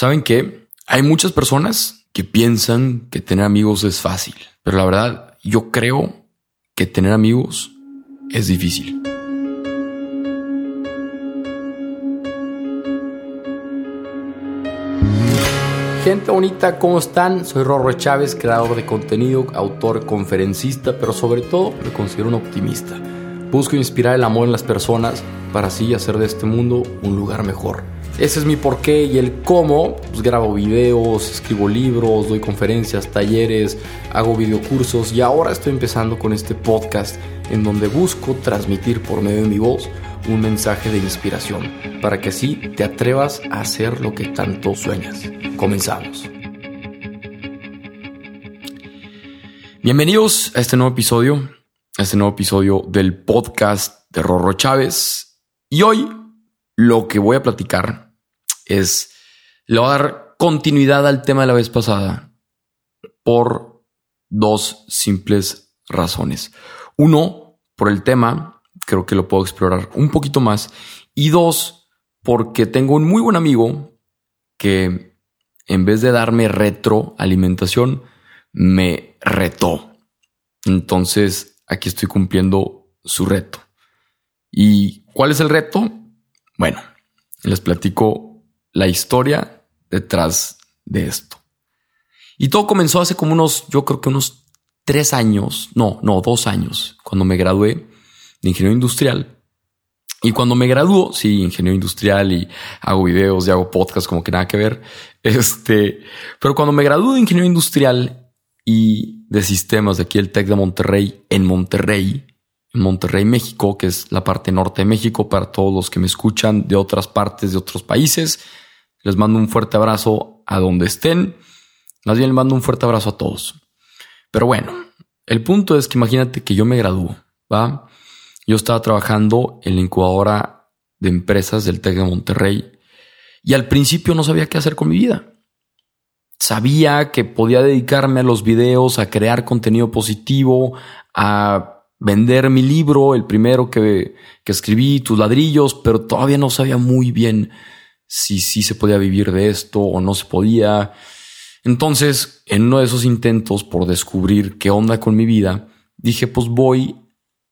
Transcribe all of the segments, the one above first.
¿Saben qué? Hay muchas personas que piensan que tener amigos es fácil, pero la verdad yo creo que tener amigos es difícil. Gente bonita, ¿cómo están? Soy Rorro Chávez, creador de contenido, autor, conferencista, pero sobre todo me considero un optimista. Busco inspirar el amor en las personas para así hacer de este mundo un lugar mejor. Ese es mi porqué y el cómo. Pues grabo videos, escribo libros, doy conferencias, talleres, hago videocursos y ahora estoy empezando con este podcast en donde busco transmitir por medio de mi voz un mensaje de inspiración para que así te atrevas a hacer lo que tanto sueñas. Comenzamos. Bienvenidos a este nuevo episodio, a este nuevo episodio del podcast de Rorro Chávez. Y hoy lo que voy a platicar es, le voy a dar continuidad al tema de la vez pasada por dos simples razones. Uno, por el tema, creo que lo puedo explorar un poquito más. Y dos, porque tengo un muy buen amigo que en vez de darme retroalimentación, me retó. Entonces, aquí estoy cumpliendo su reto. ¿Y cuál es el reto? Bueno, les platico la historia detrás de esto. Y todo comenzó hace como unos, yo creo que unos tres años, no, no, dos años, cuando me gradué de ingeniero industrial. Y cuando me graduó, sí, ingeniero industrial y hago videos y hago podcasts como que nada que ver. Este, pero cuando me gradué de ingeniero industrial y de sistemas de aquí el TEC de Monterrey, en Monterrey, en Monterrey, México, que es la parte norte de México para todos los que me escuchan de otras partes de otros países. Les mando un fuerte abrazo a donde estén. Más bien les mando un fuerte abrazo a todos. Pero bueno, el punto es que imagínate que yo me gradúo, ¿va? Yo estaba trabajando en la incubadora de empresas del TEC de Monterrey y al principio no sabía qué hacer con mi vida. Sabía que podía dedicarme a los videos, a crear contenido positivo, a vender mi libro, el primero que, que escribí, tus ladrillos, pero todavía no sabía muy bien si sí se podía vivir de esto o no se podía. Entonces, en uno de esos intentos por descubrir qué onda con mi vida, dije, pues voy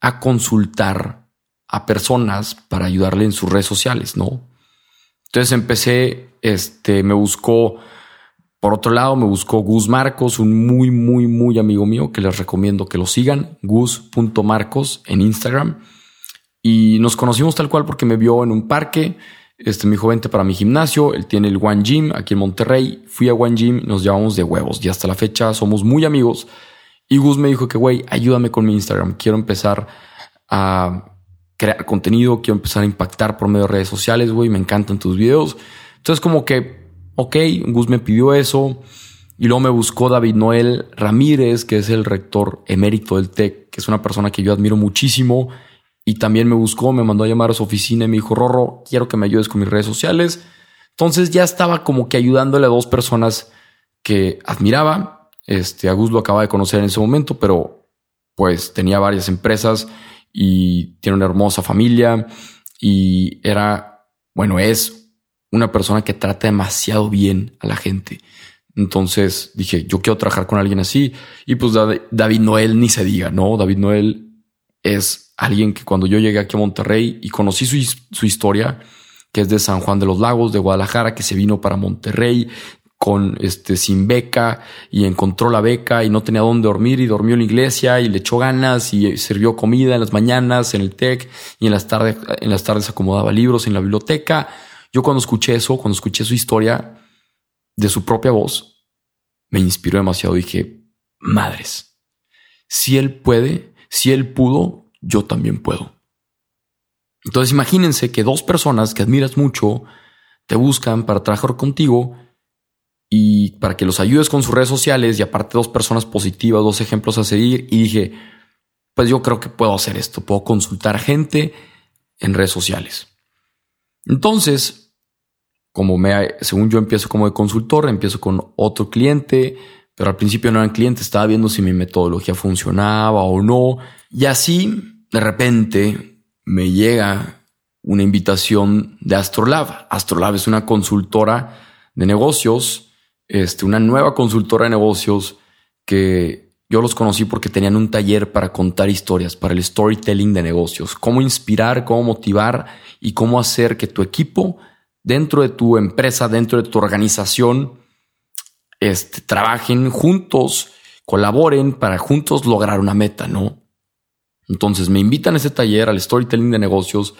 a consultar a personas para ayudarle en sus redes sociales, ¿no? Entonces empecé, este, me buscó, por otro lado, me buscó Gus Marcos, un muy, muy, muy amigo mío que les recomiendo que lo sigan, gus.marcos en Instagram. Y nos conocimos tal cual porque me vio en un parque, este, me dijo, vente para mi gimnasio. Él tiene el One Gym aquí en Monterrey. Fui a One Gym, nos llevamos de huevos y hasta la fecha somos muy amigos. Y Gus me dijo que, güey, ayúdame con mi Instagram. Quiero empezar a crear contenido, quiero empezar a impactar por medio de redes sociales, güey. Me encantan tus videos. Entonces, como que, ok, Gus me pidió eso. Y luego me buscó David Noel Ramírez, que es el rector emérito del TEC, que es una persona que yo admiro muchísimo y también me buscó, me mandó a llamar a su oficina y me dijo, Rorro, quiero que me ayudes con mis redes sociales. Entonces ya estaba como que ayudándole a dos personas que admiraba. Este, Agus lo acaba de conocer en ese momento, pero pues tenía varias empresas y tiene una hermosa familia y era, bueno, es una persona que trata demasiado bien a la gente. Entonces dije, yo quiero trabajar con alguien así. Y pues David Noel ni se diga, ¿no? David Noel es alguien que cuando yo llegué aquí a Monterrey y conocí su, historia, que es de San Juan de los Lagos, de Guadalajara, que se vino para Monterrey con este sin beca y encontró la beca y no tenía dónde dormir y dormió en la iglesia y le echó ganas y sirvió comida en las mañanas en el TEC y en las tardes en las tardes acomodaba libros en la biblioteca. Yo cuando escuché eso, cuando escuché su historia de su propia voz, me inspiró demasiado. Dije, madres, si él puede, si él pudo, yo también puedo. Entonces imagínense que dos personas que admiras mucho te buscan para trabajar contigo y para que los ayudes con sus redes sociales y aparte dos personas positivas, dos ejemplos a seguir y dije, pues yo creo que puedo hacer esto, puedo consultar gente en redes sociales. Entonces, como me, según yo empiezo como de consultor, empiezo con otro cliente, pero al principio no eran clientes, estaba viendo si mi metodología funcionaba o no. Y así de repente me llega una invitación de Astrolab. Astrolab es una consultora de negocios, este, una nueva consultora de negocios que yo los conocí porque tenían un taller para contar historias, para el storytelling de negocios, cómo inspirar, cómo motivar y cómo hacer que tu equipo dentro de tu empresa, dentro de tu organización, este, trabajen juntos, colaboren para juntos lograr una meta, ¿no? Entonces me invitan a ese taller, al storytelling de negocios,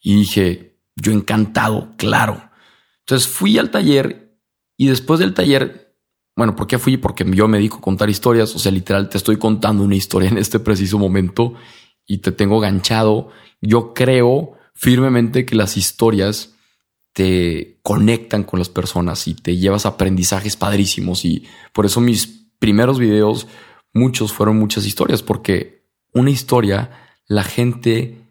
y dije, yo encantado, claro. Entonces fui al taller y después del taller, bueno, ¿por qué fui? Porque yo me dedico a contar historias, o sea, literal, te estoy contando una historia en este preciso momento y te tengo ganchado. Yo creo firmemente que las historias te conectan con las personas y te llevas aprendizajes padrísimos y por eso mis primeros videos, muchos fueron muchas historias, porque una historia, la gente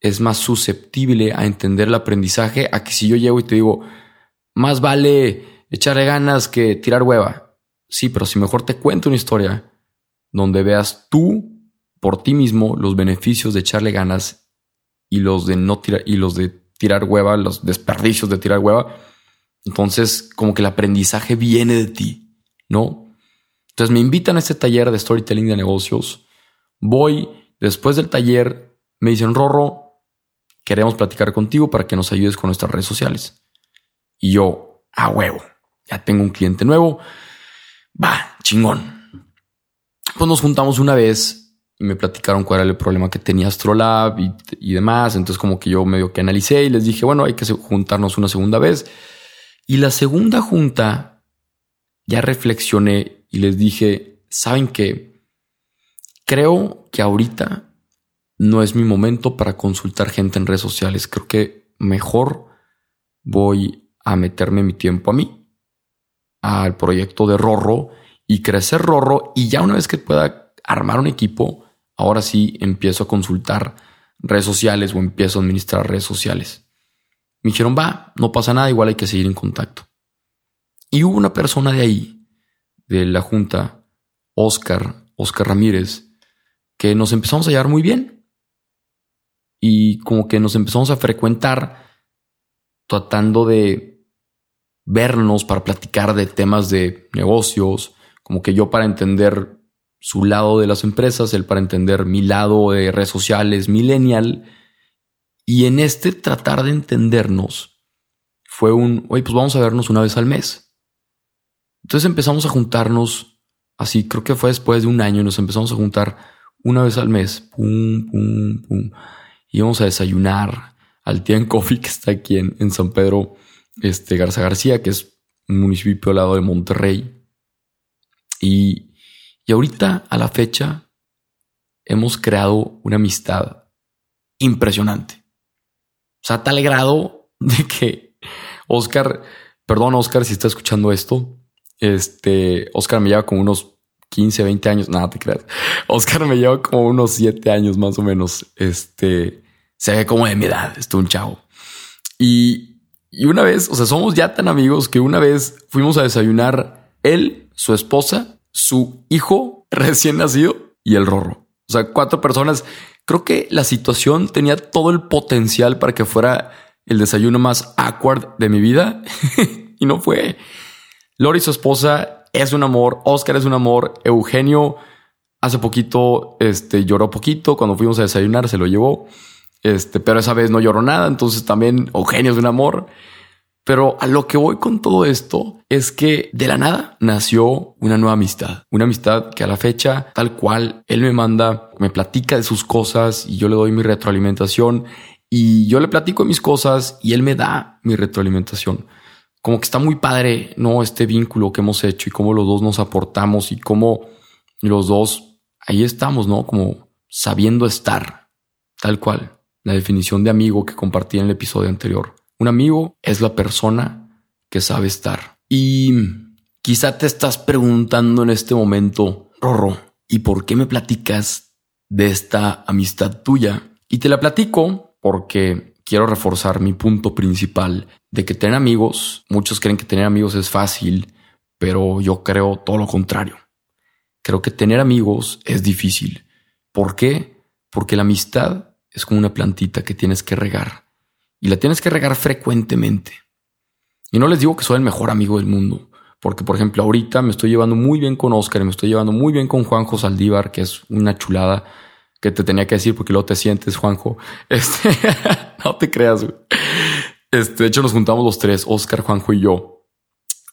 es más susceptible a entender el aprendizaje a que si yo llego y te digo, más vale echarle ganas que tirar hueva. Sí, pero si mejor te cuento una historia donde veas tú por ti mismo los beneficios de echarle ganas y los de no tirar y los de tirar hueva, los desperdicios de tirar hueva, entonces como que el aprendizaje viene de ti, ¿no? Entonces me invitan a este taller de storytelling de negocios. Voy, después del taller, me dicen, Rorro, queremos platicar contigo para que nos ayudes con nuestras redes sociales. Y yo, a huevo, ya tengo un cliente nuevo. Va, chingón. Pues nos juntamos una vez y me platicaron cuál era el problema que tenía Astrolab y, demás. Entonces como que yo medio que analicé y les dije, bueno, hay que juntarnos una segunda vez. Y la segunda junta ya reflexioné y les dije, ¿saben qué? Creo que ahorita no es mi momento para consultar gente en redes sociales. Creo que mejor voy a meterme mi tiempo a mí, al proyecto de Rorro y crecer Rorro. Y ya una vez que pueda armar un equipo, ahora sí empiezo a consultar redes sociales o empiezo a administrar redes sociales. Me dijeron, va, no pasa nada, igual hay que seguir en contacto. Y hubo una persona de ahí, de la junta, Oscar, Oscar Ramírez, que nos empezamos a hallar muy bien y como que nos empezamos a frecuentar tratando de vernos para platicar de temas de negocios, como que yo para entender su lado de las empresas, él para entender mi lado de redes sociales, millennial. Y en este tratar de entendernos fue un, oye, pues vamos a vernos una vez al mes. Entonces empezamos a juntarnos, así creo que fue después de un año, nos empezamos a juntar una vez al mes, pum, pum, pum íbamos a desayunar al Tian Coffee que está aquí en, San Pedro este, Garza García, que es un municipio al lado de Monterrey. Y, y ahorita, a la fecha, hemos creado una amistad impresionante. O sea, tal grado de que Oscar, perdón Oscar si está escuchando esto, este, Oscar me lleva como unos 15, 20 años, nada te creas. Oscar me lleva como unos 7 años más o menos. Este se ve como de mi edad, esto un chavo. Y, y una vez, o sea, somos ya tan amigos que una vez fuimos a desayunar él, su esposa, su hijo recién nacido y el rorro. O sea, cuatro personas. Creo que la situación tenía todo el potencial para que fuera el desayuno más awkward de mi vida y no fue. Lori, su esposa, es un amor. Oscar es un amor. Eugenio hace poquito este, lloró poquito. Cuando fuimos a desayunar se lo llevó. Este, pero esa vez no lloró nada. Entonces también Eugenio es un amor. Pero a lo que voy con todo esto es que de la nada nació una nueva amistad, una amistad que a la fecha, tal cual, él me manda, me platica de sus cosas y yo le doy mi retroalimentación y yo le platico mis cosas y él me da mi retroalimentación como que está muy padre, ¿no? Este vínculo que hemos hecho y cómo los dos nos aportamos y cómo los dos ahí estamos, ¿no? Como sabiendo estar, tal cual. La definición de amigo que compartí en el episodio anterior. Un amigo es la persona que sabe estar. Y quizá te estás preguntando en este momento, Rorro, ¿y por qué me platicas de esta amistad tuya? Y te la platico porque quiero reforzar mi punto principal de que tener amigos, muchos creen que tener amigos es fácil, pero yo creo todo lo contrario. Creo que tener amigos es difícil. ¿Por qué? Porque la amistad es como una plantita que tienes que regar y la tienes que regar frecuentemente. Y no les digo que soy el mejor amigo del mundo, porque por ejemplo ahorita me estoy llevando muy bien con Oscar y me estoy llevando muy bien con Juanjo Saldívar, que es una chulada que te tenía que decir porque luego te sientes, Juanjo. Este, no te creas. Este, de hecho nos juntamos los tres, Oscar, Juanjo y yo.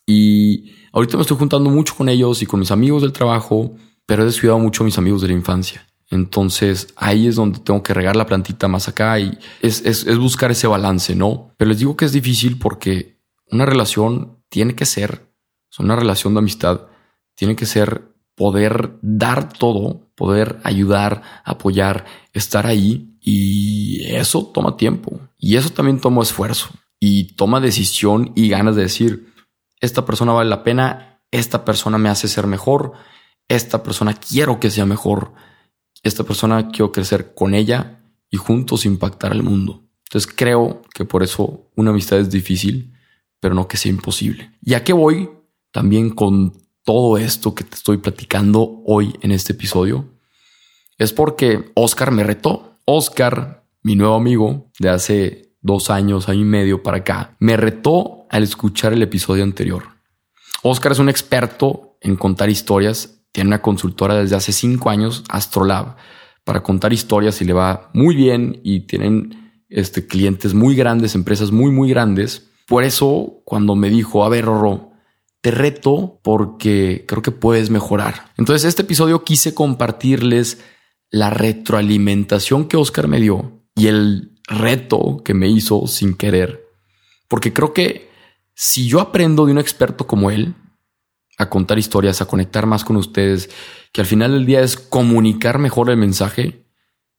Y ahorita me estoy juntando mucho con ellos y con mis amigos del trabajo, pero he descuidado mucho a mis amigos de la infancia. Entonces ahí es donde tengo que regar la plantita más acá y es, es, es buscar ese balance, ¿no? Pero les digo que es difícil porque una relación tiene que ser, una relación de amistad, tiene que ser poder dar todo, poder ayudar, apoyar, estar ahí y eso toma tiempo y eso también toma esfuerzo y toma decisión y ganas de decir, esta persona vale la pena, esta persona me hace ser mejor, esta persona quiero que sea mejor, esta persona quiero crecer con ella y juntos impactar al mundo. Entonces creo que por eso una amistad es difícil, pero no que sea imposible. ¿Y a qué voy? También con todo esto que te estoy platicando hoy en este episodio. Es porque Oscar me retó. Oscar, mi nuevo amigo de hace dos años, año y medio para acá, me retó al escuchar el episodio anterior. Oscar es un experto en contar historias, tiene una consultora desde hace cinco años, Astrolab, para contar historias y le va muy bien y tienen este, clientes muy grandes, empresas muy, muy grandes. Por eso, cuando me dijo, a ver, te reto porque creo que puedes mejorar. Entonces, este episodio quise compartirles la retroalimentación que Oscar me dio y el reto que me hizo sin querer. Porque creo que si yo aprendo de un experto como él a contar historias, a conectar más con ustedes, que al final del día es comunicar mejor el mensaje,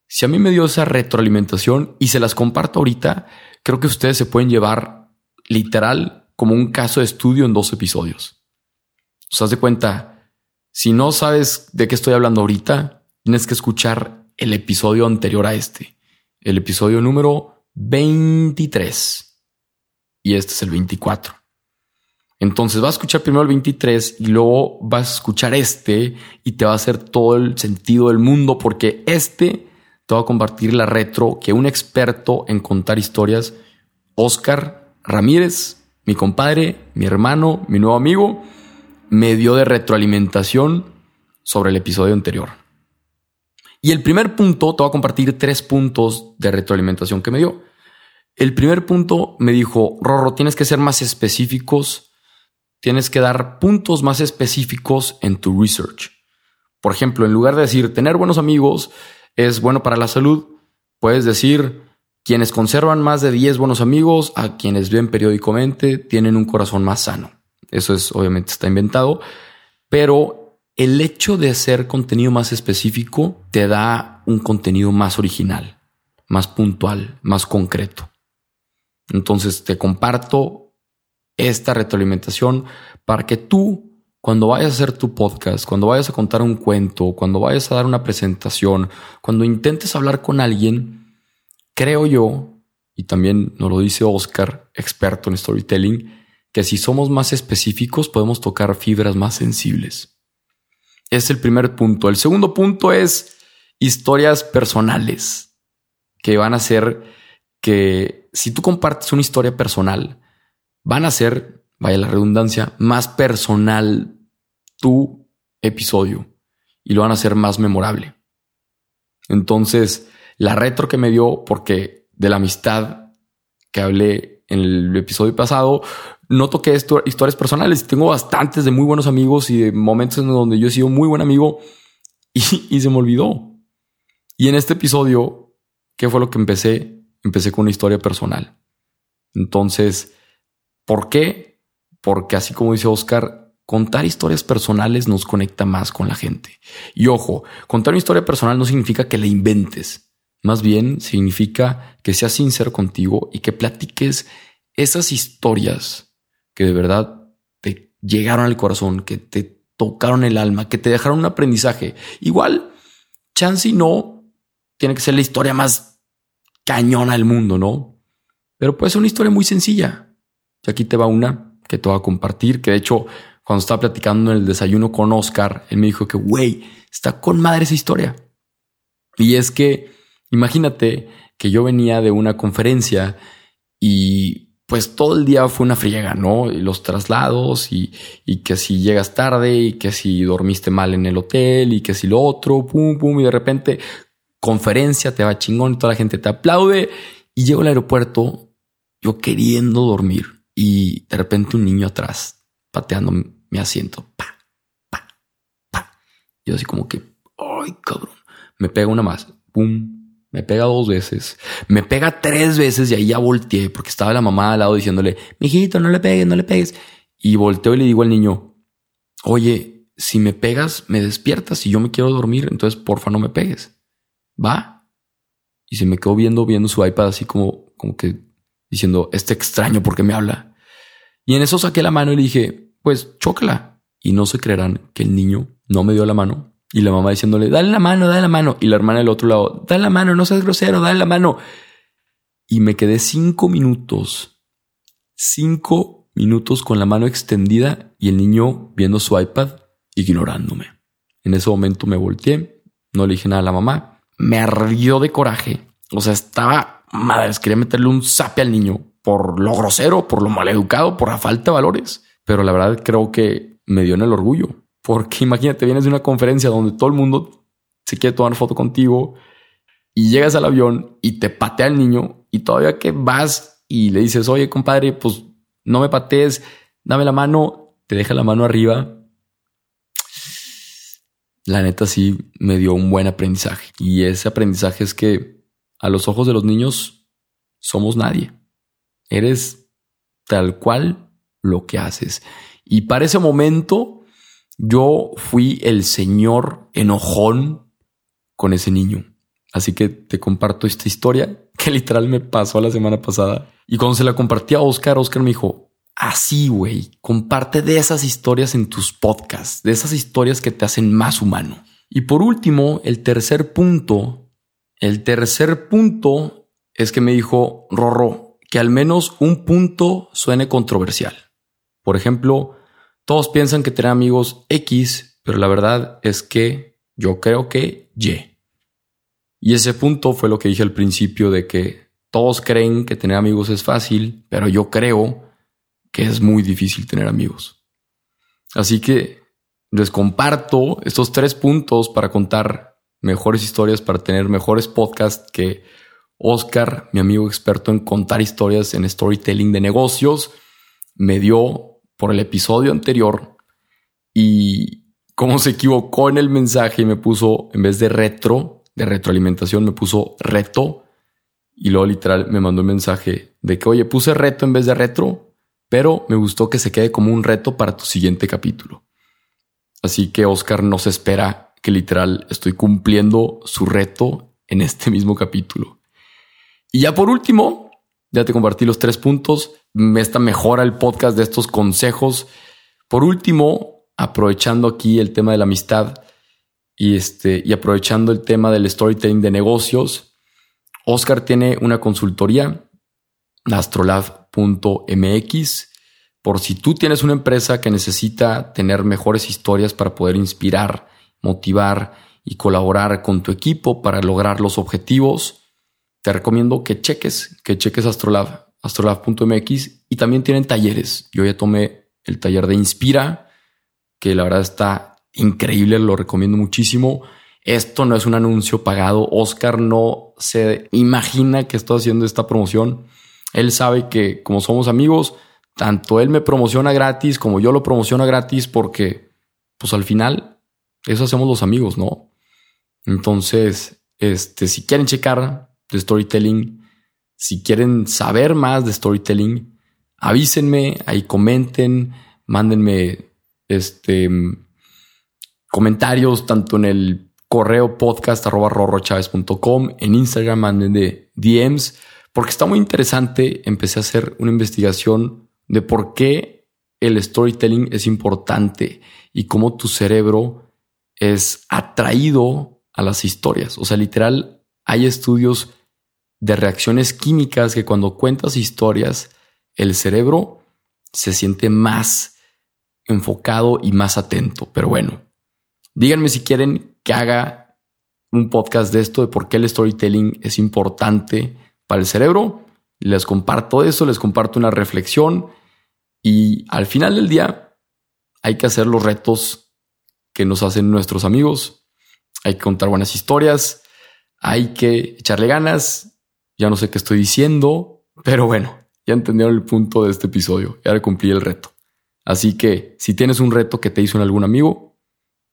si a mí me dio esa retroalimentación y se las comparto ahorita, creo que ustedes se pueden llevar literal como un caso de estudio en dos episodios. O sea, de cuenta, si no sabes de qué estoy hablando ahorita, tienes que escuchar el episodio anterior a este el episodio número 23. Y este es el 24. Entonces vas a escuchar primero el 23 y luego vas a escuchar este y te va a hacer todo el sentido del mundo porque este te va a compartir la retro que un experto en contar historias, Oscar Ramírez, mi compadre, mi hermano, mi nuevo amigo, me dio de retroalimentación sobre el episodio anterior. Y el primer punto, te voy a compartir tres puntos de retroalimentación que me dio. El primer punto me dijo, Rorro, tienes que ser más específicos, tienes que dar puntos más específicos en tu research. Por ejemplo, en lugar de decir tener buenos amigos es bueno para la salud, puedes decir quienes conservan más de 10 buenos amigos, a quienes ven periódicamente, tienen un corazón más sano. Eso es obviamente está inventado, pero el hecho de hacer contenido más específico te da un contenido más original, más puntual, más concreto. Entonces te comparto esta retroalimentación para que tú, cuando vayas a hacer tu podcast, cuando vayas a contar un cuento, cuando vayas a dar una presentación, cuando intentes hablar con alguien, creo yo, y también nos lo dice Oscar, experto en storytelling, que si somos más específicos podemos tocar fibras más sensibles. Es el primer punto. El segundo punto es historias personales que van a ser que si tú compartes una historia personal, van a ser, vaya la redundancia, más personal tu episodio y lo van a hacer más memorable. Entonces, la retro que me dio, porque de la amistad que hablé en el episodio pasado, no toqué historias personales. Tengo bastantes de muy buenos amigos y de momentos en donde yo he sido muy buen amigo y, se me olvidó. Y en este episodio, ¿qué fue lo que empecé? Empecé con una historia personal. Entonces, ¿por qué? Porque así como dice Oscar, contar historias personales nos conecta más con la gente. Y ojo, contar una historia personal no significa que la inventes. Más bien significa que seas sincero contigo y que platiques esas historias que de verdad te llegaron al corazón, que te tocaron el alma, que te dejaron un aprendizaje. Igual, chance no tiene que ser la historia más cañona del mundo, ¿no? Pero puede ser una historia muy sencilla. Y aquí te va una que te voy a compartir, que de hecho, cuando estaba platicando en el desayuno con Oscar, él me dijo que, güey, está con madre esa historia. Y es que, imagínate que yo venía de una conferencia y pues todo el día fue una friega, ¿no? Y los traslados y, y, que si llegas tarde y que si dormiste mal en el hotel y que si lo otro, pum, pum, y de repente conferencia, te va chingón y toda la gente te aplaude y llego al aeropuerto yo queriendo dormir y de repente un niño atrás pateando mi asiento. Pa. Yo así como que, ay, cabrón, me pega una más, pum, me pega dos veces, me pega tres veces y ahí ya volteé porque estaba la mamá al lado diciéndole, mijito, no le pegues, no le pegues. Y volteo y le digo al niño, oye, si me pegas, me despiertas y yo me quiero dormir, entonces porfa no me pegues. Va. Y se me quedó viendo, viendo su iPad así como, como que diciendo, este extraño porque me habla. Y en eso saqué la mano y le dije, pues chócala. Y no se creerán que el niño no me dio la mano y la mamá diciéndole, dale la mano, dale la mano. Y la hermana del otro lado, dale la mano, no seas grosero, dale la mano. Y me quedé cinco minutos, cinco minutos con la mano extendida y el niño viendo su iPad, ignorándome. En ese momento me volteé, no le dije nada a la mamá, me ardió de coraje. O sea, estaba, madre, quería meterle un zape al niño por lo grosero, por lo maleducado, por la falta de valores. Pero la verdad creo que me dio en el orgullo. Porque imagínate, vienes de una conferencia donde todo el mundo se quiere tomar foto contigo y llegas al avión y te patea el niño y todavía que vas y le dices, oye, compadre, pues no me patees, dame la mano, te deja la mano arriba. La neta sí me dio un buen aprendizaje. Y ese aprendizaje es que a los ojos de los niños somos nadie. Eres tal cual lo que haces. Y para ese momento yo fui el señor enojón con ese niño. Así que te comparto esta historia que literal me pasó la semana pasada. Y cuando se la compartí a Oscar, Oscar me dijo, así, güey, comparte de esas historias en tus podcasts, de esas historias que te hacen más humano. Y por último, el tercer punto, el tercer punto es que me dijo, Rorro, que al menos un punto suene controversial. Por ejemplo, todos piensan que tener amigos X, pero la verdad es que yo creo que Y. Y ese punto fue lo que dije al principio de que todos creen que tener amigos es fácil, pero yo creo que es muy difícil tener amigos. Así que les comparto estos tres puntos para contar mejores historias, para tener mejores podcasts que Oscar, mi amigo experto en contar historias en storytelling de negocios, me dio por el episodio anterior y cómo se equivocó en el mensaje y me puso, en vez de retro, de retroalimentación, me puso reto y luego literal me mandó un mensaje de que, oye, puse reto en vez de retro, pero me gustó que se quede como un reto para tu siguiente capítulo. Así que Oscar nos espera que literal estoy cumpliendo su reto en este mismo capítulo. Y ya por último, ya te compartí los tres puntos. Esta mejora el podcast de estos consejos. Por último, aprovechando aquí el tema de la amistad y, este, y aprovechando el tema del storytelling de negocios, Oscar tiene una consultoría, astrolab.mx. Por si tú tienes una empresa que necesita tener mejores historias para poder inspirar, motivar y colaborar con tu equipo para lograr los objetivos, te recomiendo que cheques, que cheques Astrolab, astrolab.mx y también tienen talleres. Yo ya tomé el taller de Inspira, que la verdad está increíble, lo recomiendo muchísimo. Esto no es un anuncio pagado. Oscar no se imagina que estoy haciendo esta promoción. Él sabe que como somos amigos, tanto él me promociona gratis como yo lo promociono gratis porque pues al final eso hacemos los amigos, ¿no? Entonces, este, si quieren checar de storytelling. Si quieren saber más de storytelling, avísenme, ahí comenten, mándenme este comentarios tanto en el correo podcast arroba en Instagram manden de DMs, porque está muy interesante. Empecé a hacer una investigación de por qué el storytelling es importante y cómo tu cerebro es atraído a las historias. O sea, literal, hay estudios de reacciones químicas que cuando cuentas historias, el cerebro se siente más enfocado y más atento. Pero bueno, díganme si quieren que haga un podcast de esto, de por qué el storytelling es importante para el cerebro. Les comparto eso, les comparto una reflexión y al final del día hay que hacer los retos que nos hacen nuestros amigos. Hay que contar buenas historias, hay que echarle ganas. Ya no sé qué estoy diciendo, pero bueno, ya entendieron el punto de este episodio. Ya cumplí el reto. Así que si tienes un reto que te hizo en algún amigo,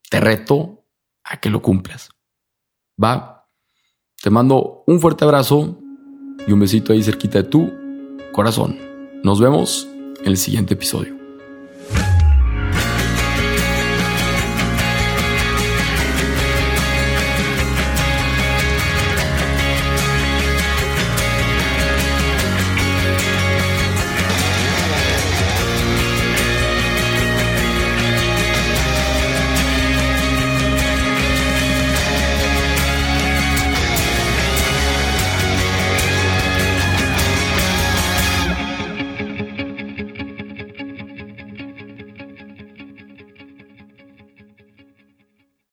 te reto a que lo cumplas. Va. Te mando un fuerte abrazo y un besito ahí cerquita de tu corazón. Nos vemos en el siguiente episodio.